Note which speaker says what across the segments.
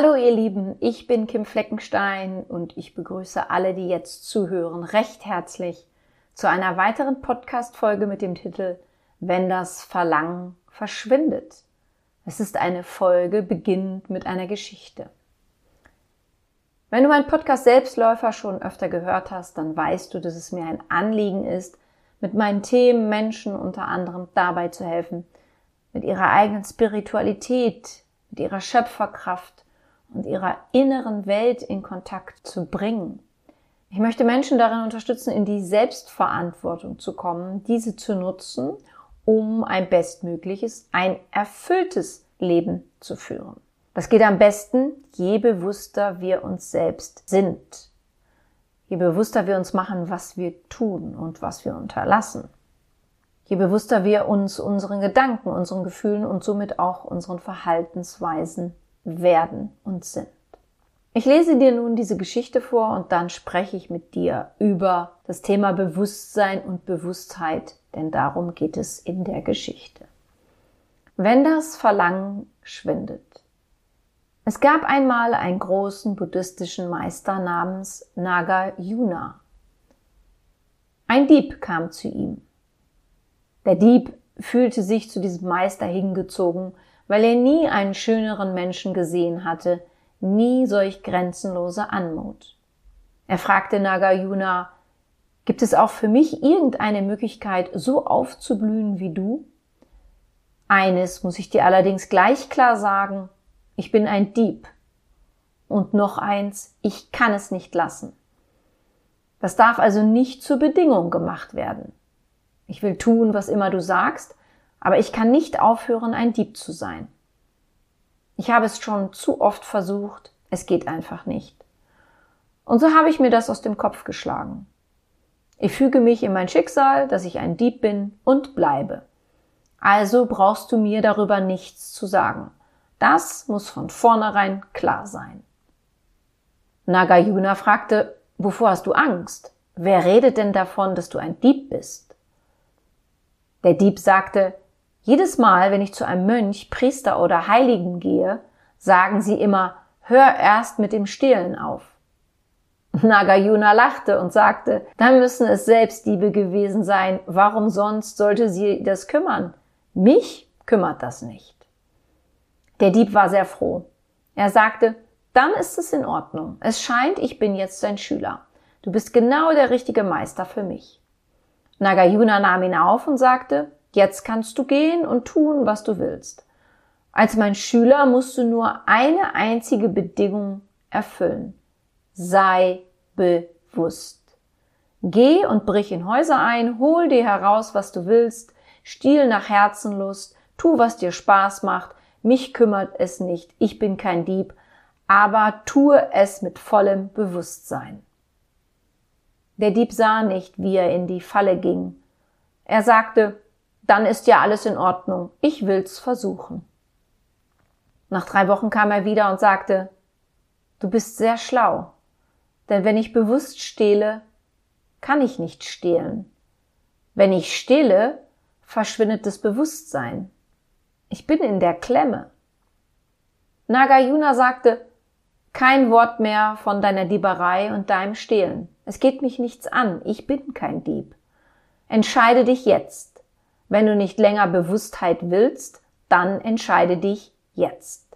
Speaker 1: Hallo ihr Lieben, ich bin Kim Fleckenstein und ich begrüße alle, die jetzt zuhören, recht herzlich zu einer weiteren Podcast-Folge mit dem Titel Wenn das Verlangen verschwindet. Es ist eine Folge, beginnend mit einer Geschichte. Wenn du meinen Podcast Selbstläufer schon öfter gehört hast, dann weißt du, dass es mir ein Anliegen ist, mit meinen Themen Menschen unter anderem dabei zu helfen, mit ihrer eigenen Spiritualität, mit ihrer Schöpferkraft, und ihrer inneren Welt in Kontakt zu bringen. Ich möchte Menschen darin unterstützen, in die Selbstverantwortung zu kommen, diese zu nutzen, um ein bestmögliches, ein erfülltes Leben zu führen. Das geht am besten, je bewusster wir uns selbst sind. Je bewusster wir uns machen, was wir tun und was wir unterlassen. Je bewusster wir uns unseren Gedanken, unseren Gefühlen und somit auch unseren Verhaltensweisen werden und sind. Ich lese dir nun diese Geschichte vor und dann spreche ich mit dir über das Thema Bewusstsein und Bewusstheit, denn darum geht es in der Geschichte. Wenn das Verlangen schwindet. Es gab einmal einen großen buddhistischen Meister namens Nagarjuna. Ein Dieb kam zu ihm. Der Dieb fühlte sich zu diesem Meister hingezogen, weil er nie einen schöneren Menschen gesehen hatte, nie solch grenzenlose Anmut. Er fragte Nagayuna, gibt es auch für mich irgendeine Möglichkeit, so aufzublühen wie du? Eines muss ich dir allerdings gleich klar sagen, ich bin ein Dieb. Und noch eins, ich kann es nicht lassen. Das darf also nicht zur Bedingung gemacht werden. Ich will tun, was immer du sagst, aber ich kann nicht aufhören, ein Dieb zu sein. Ich habe es schon zu oft versucht, es geht einfach nicht. Und so habe ich mir das aus dem Kopf geschlagen. Ich füge mich in mein Schicksal, dass ich ein Dieb bin und bleibe. Also brauchst du mir darüber nichts zu sagen. Das muss von vornherein klar sein. Nagayuna fragte, wovor hast du Angst? Wer redet denn davon, dass du ein Dieb bist? Der Dieb sagte, jedes Mal, wenn ich zu einem Mönch, Priester oder Heiligen gehe, sagen sie immer, hör erst mit dem Stehlen auf. Nagayuna lachte und sagte, dann müssen es selbst Diebe gewesen sein, warum sonst sollte sie das kümmern? Mich kümmert das nicht. Der Dieb war sehr froh. Er sagte, dann ist es in Ordnung. Es scheint, ich bin jetzt dein Schüler. Du bist genau der richtige Meister für mich. Nagayuna nahm ihn auf und sagte, Jetzt kannst du gehen und tun, was du willst. Als mein Schüler musst du nur eine einzige Bedingung erfüllen. Sei bewusst. Geh und brich in Häuser ein, hol dir heraus, was du willst, stiehl nach Herzenlust, tu, was dir Spaß macht, mich kümmert es nicht, ich bin kein Dieb, aber tue es mit vollem Bewusstsein. Der Dieb sah nicht, wie er in die Falle ging. Er sagte, dann ist ja alles in Ordnung. Ich will's versuchen. Nach drei Wochen kam er wieder und sagte, du bist sehr schlau, denn wenn ich bewusst stehle, kann ich nicht stehlen. Wenn ich stehle, verschwindet das Bewusstsein. Ich bin in der Klemme. Nagayuna sagte, kein Wort mehr von deiner Dieberei und deinem Stehlen. Es geht mich nichts an. Ich bin kein Dieb. Entscheide dich jetzt. Wenn du nicht länger Bewusstheit willst, dann entscheide dich jetzt.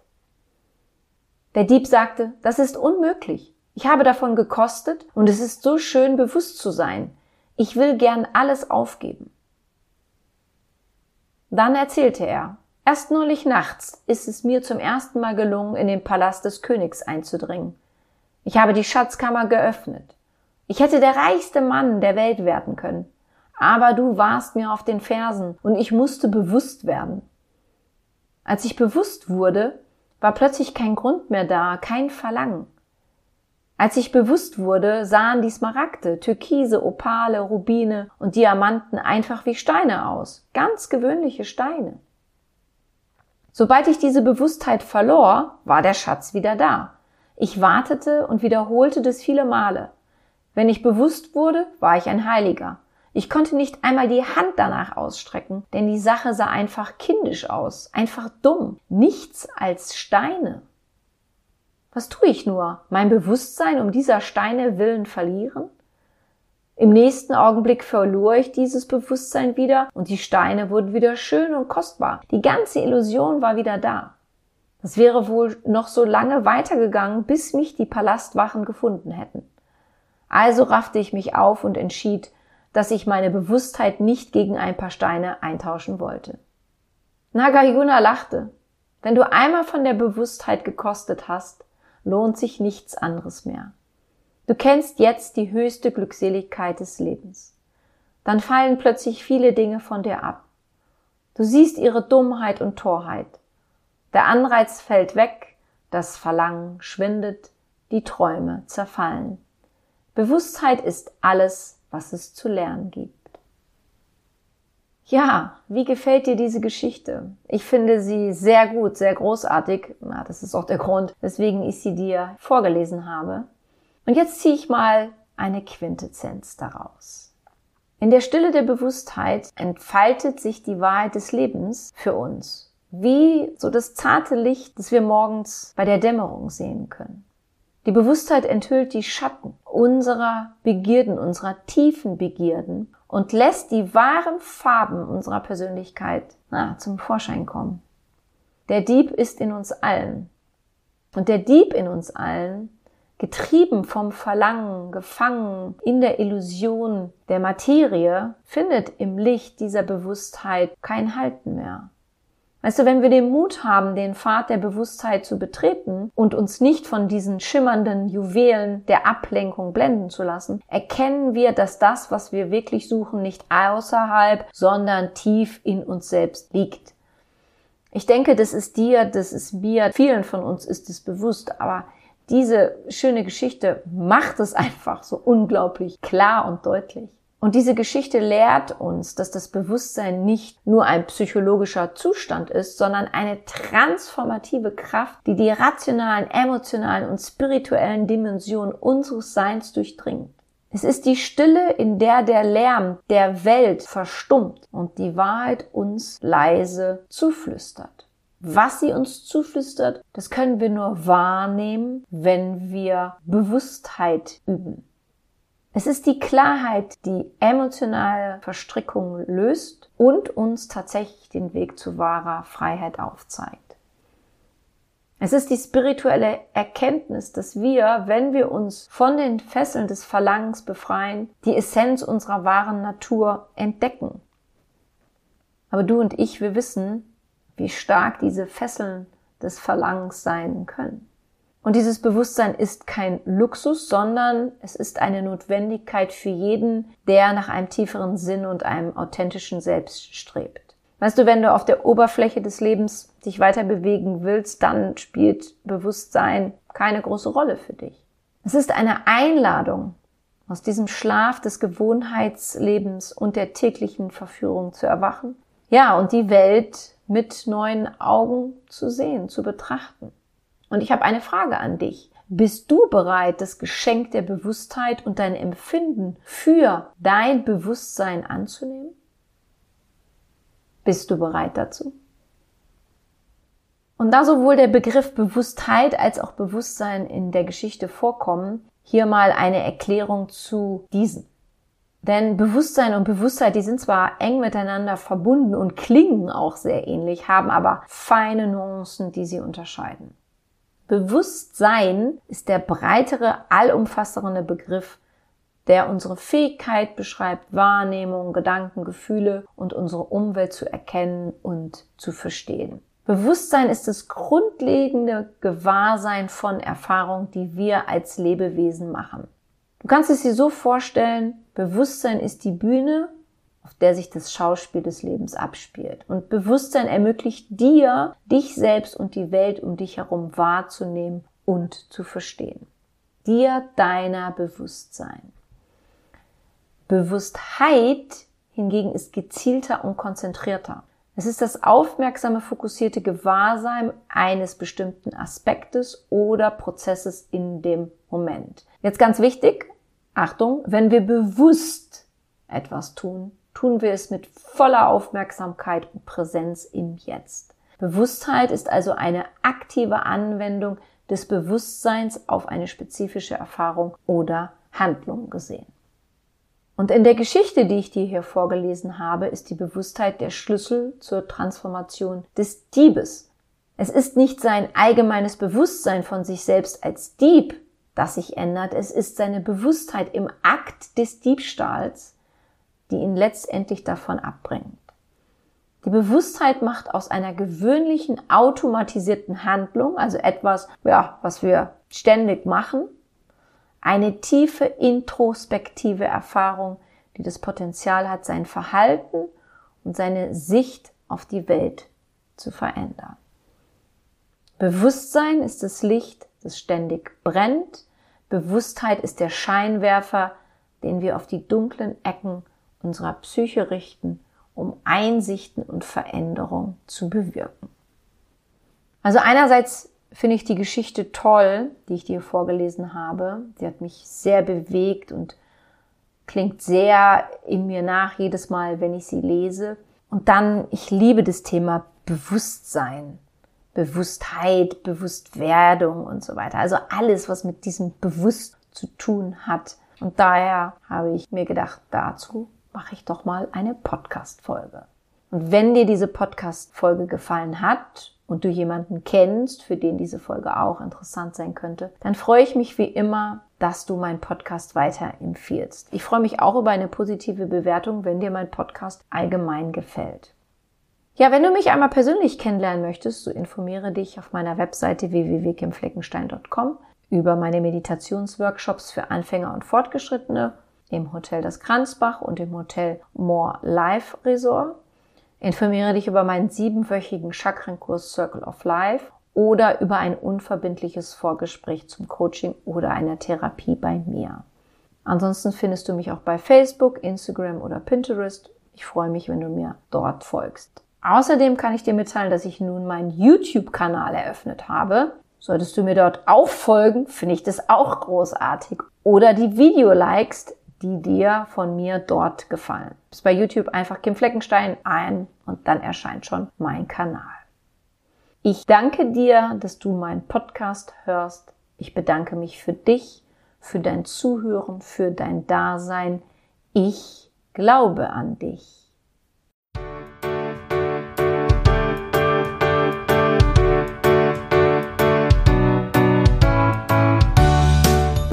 Speaker 1: Der Dieb sagte, das ist unmöglich. Ich habe davon gekostet und es ist so schön bewusst zu sein. Ich will gern alles aufgeben. Dann erzählte er, erst neulich nachts ist es mir zum ersten Mal gelungen, in den Palast des Königs einzudringen. Ich habe die Schatzkammer geöffnet. Ich hätte der reichste Mann der Welt werden können aber du warst mir auf den Fersen und ich musste bewusst werden. Als ich bewusst wurde, war plötzlich kein Grund mehr da, kein Verlangen. Als ich bewusst wurde, sahen die Smaragde, Türkise, Opale, Rubine und Diamanten einfach wie Steine aus, ganz gewöhnliche Steine. Sobald ich diese Bewusstheit verlor, war der Schatz wieder da. Ich wartete und wiederholte das viele Male. Wenn ich bewusst wurde, war ich ein Heiliger. Ich konnte nicht einmal die Hand danach ausstrecken, denn die Sache sah einfach kindisch aus, einfach dumm, nichts als Steine. Was tue ich nur? Mein Bewusstsein um dieser Steine willen verlieren? Im nächsten Augenblick verlor ich dieses Bewusstsein wieder und die Steine wurden wieder schön und kostbar. Die ganze Illusion war wieder da. Das wäre wohl noch so lange weitergegangen, bis mich die Palastwachen gefunden hätten. Also raffte ich mich auf und entschied, dass ich meine Bewusstheit nicht gegen ein paar Steine eintauschen wollte. Nagayuna lachte. Wenn du einmal von der Bewusstheit gekostet hast, lohnt sich nichts anderes mehr. Du kennst jetzt die höchste Glückseligkeit des Lebens. Dann fallen plötzlich viele Dinge von dir ab. Du siehst ihre Dummheit und Torheit. Der Anreiz fällt weg, das Verlangen schwindet, die Träume zerfallen. Bewusstheit ist alles, was es zu lernen gibt. Ja, wie gefällt dir diese Geschichte? Ich finde sie sehr gut, sehr großartig. Na, das ist auch der Grund, weswegen ich sie dir vorgelesen habe. Und jetzt ziehe ich mal eine Quintessenz daraus. In der Stille der Bewusstheit entfaltet sich die Wahrheit des Lebens für uns, wie so das zarte Licht, das wir morgens bei der Dämmerung sehen können. Die Bewusstheit enthüllt die Schatten unserer Begierden, unserer tiefen Begierden und lässt die wahren Farben unserer Persönlichkeit na, zum Vorschein kommen. Der Dieb ist in uns allen. Und der Dieb in uns allen getrieben vom Verlangen, gefangen in der Illusion der Materie, findet im Licht dieser Bewusstheit kein Halten mehr. Weißt du, wenn wir den Mut haben, den Pfad der Bewusstheit zu betreten und uns nicht von diesen schimmernden Juwelen der Ablenkung blenden zu lassen, erkennen wir, dass das, was wir wirklich suchen, nicht außerhalb, sondern tief in uns selbst liegt. Ich denke, das ist dir, das ist mir, vielen von uns ist es bewusst, aber diese schöne Geschichte macht es einfach so unglaublich klar und deutlich. Und diese Geschichte lehrt uns, dass das Bewusstsein nicht nur ein psychologischer Zustand ist, sondern eine transformative Kraft, die die rationalen, emotionalen und spirituellen Dimensionen unseres Seins durchdringt. Es ist die Stille, in der der Lärm der Welt verstummt und die Wahrheit uns leise zuflüstert. Was sie uns zuflüstert, das können wir nur wahrnehmen, wenn wir Bewusstheit üben. Es ist die Klarheit, die emotionale Verstrickung löst und uns tatsächlich den Weg zu wahrer Freiheit aufzeigt. Es ist die spirituelle Erkenntnis, dass wir, wenn wir uns von den Fesseln des Verlangens befreien, die Essenz unserer wahren Natur entdecken. Aber du und ich, wir wissen, wie stark diese Fesseln des Verlangens sein können. Und dieses Bewusstsein ist kein Luxus, sondern es ist eine Notwendigkeit für jeden, der nach einem tieferen Sinn und einem authentischen Selbst strebt. Weißt du, wenn du auf der Oberfläche des Lebens dich weiter bewegen willst, dann spielt Bewusstsein keine große Rolle für dich. Es ist eine Einladung, aus diesem Schlaf des Gewohnheitslebens und der täglichen Verführung zu erwachen. Ja, und die Welt mit neuen Augen zu sehen, zu betrachten. Und ich habe eine Frage an dich. Bist du bereit, das Geschenk der Bewusstheit und dein Empfinden für dein Bewusstsein anzunehmen? Bist du bereit dazu? Und da sowohl der Begriff Bewusstheit als auch Bewusstsein in der Geschichte vorkommen, hier mal eine Erklärung zu diesen. Denn Bewusstsein und Bewusstheit, die sind zwar eng miteinander verbunden und klingen auch sehr ähnlich, haben aber feine Nuancen, die sie unterscheiden. Bewusstsein ist der breitere, allumfassende Begriff, der unsere Fähigkeit beschreibt, Wahrnehmung, Gedanken, Gefühle und unsere Umwelt zu erkennen und zu verstehen. Bewusstsein ist das grundlegende Gewahrsein von Erfahrung, die wir als Lebewesen machen. Du kannst es dir so vorstellen, Bewusstsein ist die Bühne, auf der sich das Schauspiel des Lebens abspielt. Und Bewusstsein ermöglicht dir, dich selbst und die Welt um dich herum wahrzunehmen und zu verstehen. Dir deiner Bewusstsein. Bewusstheit hingegen ist gezielter und konzentrierter. Es ist das aufmerksame, fokussierte Gewahrsein eines bestimmten Aspektes oder Prozesses in dem Moment. Jetzt ganz wichtig, Achtung, wenn wir bewusst etwas tun, tun wir es mit voller Aufmerksamkeit und Präsenz im Jetzt. Bewusstheit ist also eine aktive Anwendung des Bewusstseins auf eine spezifische Erfahrung oder Handlung gesehen. Und in der Geschichte, die ich dir hier vorgelesen habe, ist die Bewusstheit der Schlüssel zur Transformation des Diebes. Es ist nicht sein allgemeines Bewusstsein von sich selbst als Dieb, das sich ändert, es ist seine Bewusstheit im Akt des Diebstahls, die ihn letztendlich davon abbringt. Die Bewusstheit macht aus einer gewöhnlichen automatisierten Handlung, also etwas, ja, was wir ständig machen, eine tiefe introspektive Erfahrung, die das Potenzial hat, sein Verhalten und seine Sicht auf die Welt zu verändern. Bewusstsein ist das Licht, das ständig brennt. Bewusstheit ist der Scheinwerfer, den wir auf die dunklen Ecken unserer Psyche richten, um Einsichten und Veränderung zu bewirken. Also einerseits finde ich die Geschichte toll, die ich dir vorgelesen habe. Sie hat mich sehr bewegt und klingt sehr in mir nach jedes Mal, wenn ich sie lese. Und dann, ich liebe das Thema Bewusstsein, Bewusstheit, Bewusstwerdung und so weiter. Also alles, was mit diesem Bewusst zu tun hat. Und daher habe ich mir gedacht, dazu mache ich doch mal eine Podcast-Folge. Und wenn dir diese Podcast-Folge gefallen hat und du jemanden kennst, für den diese Folge auch interessant sein könnte, dann freue ich mich wie immer, dass du meinen Podcast weiterempfiehlst. Ich freue mich auch über eine positive Bewertung, wenn dir mein Podcast allgemein gefällt. Ja, wenn du mich einmal persönlich kennenlernen möchtest, so informiere dich auf meiner Webseite www.kimfleckenstein.com über meine Meditationsworkshops für Anfänger und Fortgeschrittene im Hotel Das Kranzbach und im Hotel More Life Resort. Informiere dich über meinen siebenwöchigen Chakrenkurs Circle of Life oder über ein unverbindliches Vorgespräch zum Coaching oder einer Therapie bei mir. Ansonsten findest du mich auch bei Facebook, Instagram oder Pinterest. Ich freue mich, wenn du mir dort folgst. Außerdem kann ich dir mitteilen, dass ich nun meinen YouTube-Kanal eröffnet habe. Solltest du mir dort auch folgen, finde ich das auch großartig. Oder die Video likest, die dir von mir dort gefallen. Bis bei YouTube einfach Kim Fleckenstein ein und dann erscheint schon mein Kanal. Ich danke dir, dass du meinen Podcast hörst. Ich bedanke mich für dich, für dein Zuhören, für dein Dasein. Ich glaube an dich.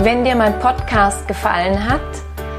Speaker 1: Wenn dir mein Podcast gefallen hat,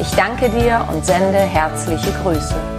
Speaker 1: Ich danke dir und sende herzliche Grüße.